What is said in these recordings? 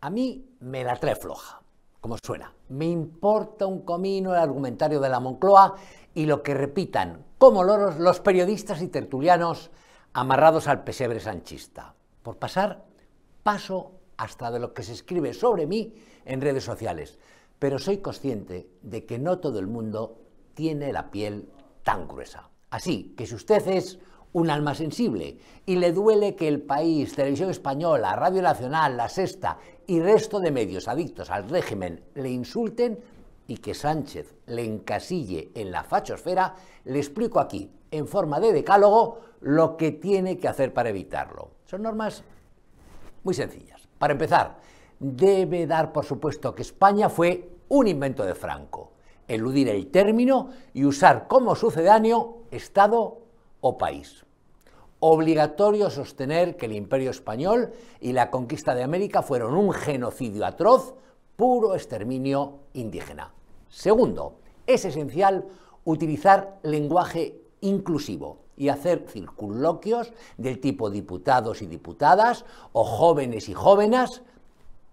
A mí me la trae floja, como suena. Me importa un comino el argumentario de la Moncloa y lo que repitan como loros los periodistas y tertulianos amarrados al pesebre sanchista. Por pasar, paso hasta de lo que se escribe sobre mí en redes sociales, pero soy consciente de que no todo el mundo tiene la piel tan gruesa. Así que si usted es un alma sensible y le duele que el país, Televisión Española, Radio Nacional, La Sexta y resto de medios adictos al régimen le insulten y que Sánchez le encasille en la fachosfera, le explico aquí, en forma de decálogo, lo que tiene que hacer para evitarlo. Son normas muy sencillas. Para empezar, debe dar por supuesto que España fue un invento de Franco, eludir el término y usar como sucedáneo Estado o país. Obligatorio sostener que el imperio español y la conquista de América fueron un genocidio atroz, puro exterminio indígena. Segundo, es esencial utilizar lenguaje inclusivo y hacer circunloquios del tipo diputados y diputadas o jóvenes y jóvenes.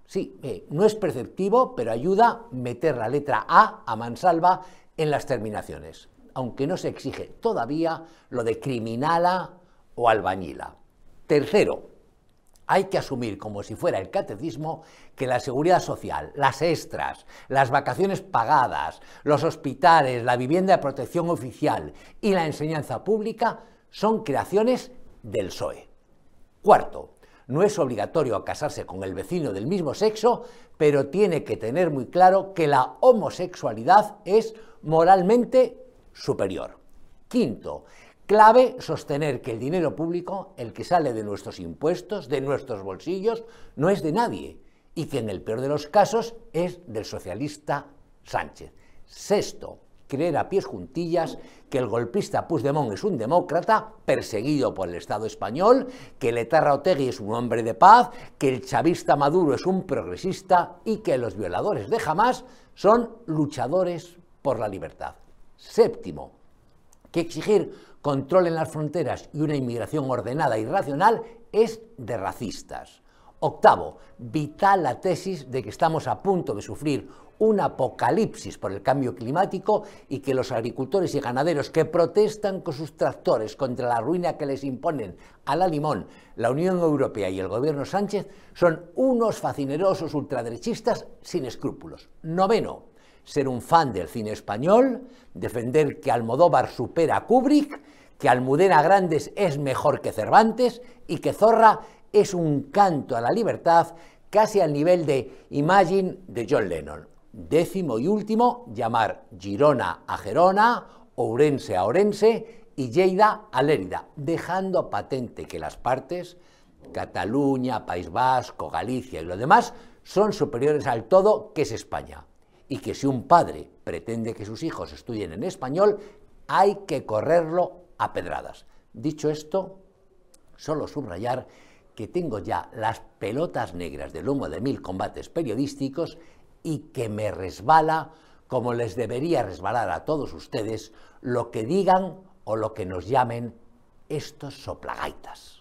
Sí, eh, no es perceptivo, pero ayuda meter la letra A a mansalva en las terminaciones aunque no se exige todavía lo de criminala o albañila. Tercero, hay que asumir como si fuera el catecismo que la seguridad social, las extras, las vacaciones pagadas, los hospitales, la vivienda de protección oficial y la enseñanza pública son creaciones del PSOE. Cuarto, no es obligatorio casarse con el vecino del mismo sexo, pero tiene que tener muy claro que la homosexualidad es moralmente superior. Quinto, clave sostener que el dinero público, el que sale de nuestros impuestos, de nuestros bolsillos, no es de nadie y que en el peor de los casos es del socialista Sánchez. Sexto, creer a pies juntillas que el golpista Puigdemont es un demócrata perseguido por el Estado español, que el etarra Otegui es un hombre de paz, que el chavista Maduro es un progresista y que los violadores de Hamas son luchadores por la libertad. Séptimo, que exigir control en las fronteras y una inmigración ordenada y racional es de racistas. Octavo, vital la tesis de que estamos a punto de sufrir un apocalipsis por el cambio climático y que los agricultores y ganaderos que protestan con sus tractores contra la ruina que les imponen a la limón la Unión Europea y el gobierno Sánchez son unos facinerosos ultraderechistas sin escrúpulos. Noveno, ser un fan del cine español, defender que Almodóvar supera a Kubrick, que Almudena Grandes es mejor que Cervantes y que Zorra es un canto a la libertad casi al nivel de Imagine de John Lennon. Décimo y último, llamar Girona a Gerona, Ourense a Orense y Lleida a Lérida, dejando patente que las partes, Cataluña, País Vasco, Galicia y lo demás, son superiores al todo que es España y que si un padre pretende que sus hijos estudien en español, hay que correrlo a pedradas. Dicho esto, solo subrayar que tengo ya las pelotas negras del humo de mil combates periodísticos y que me resbala, como les debería resbalar a todos ustedes, lo que digan o lo que nos llamen estos soplagaitas.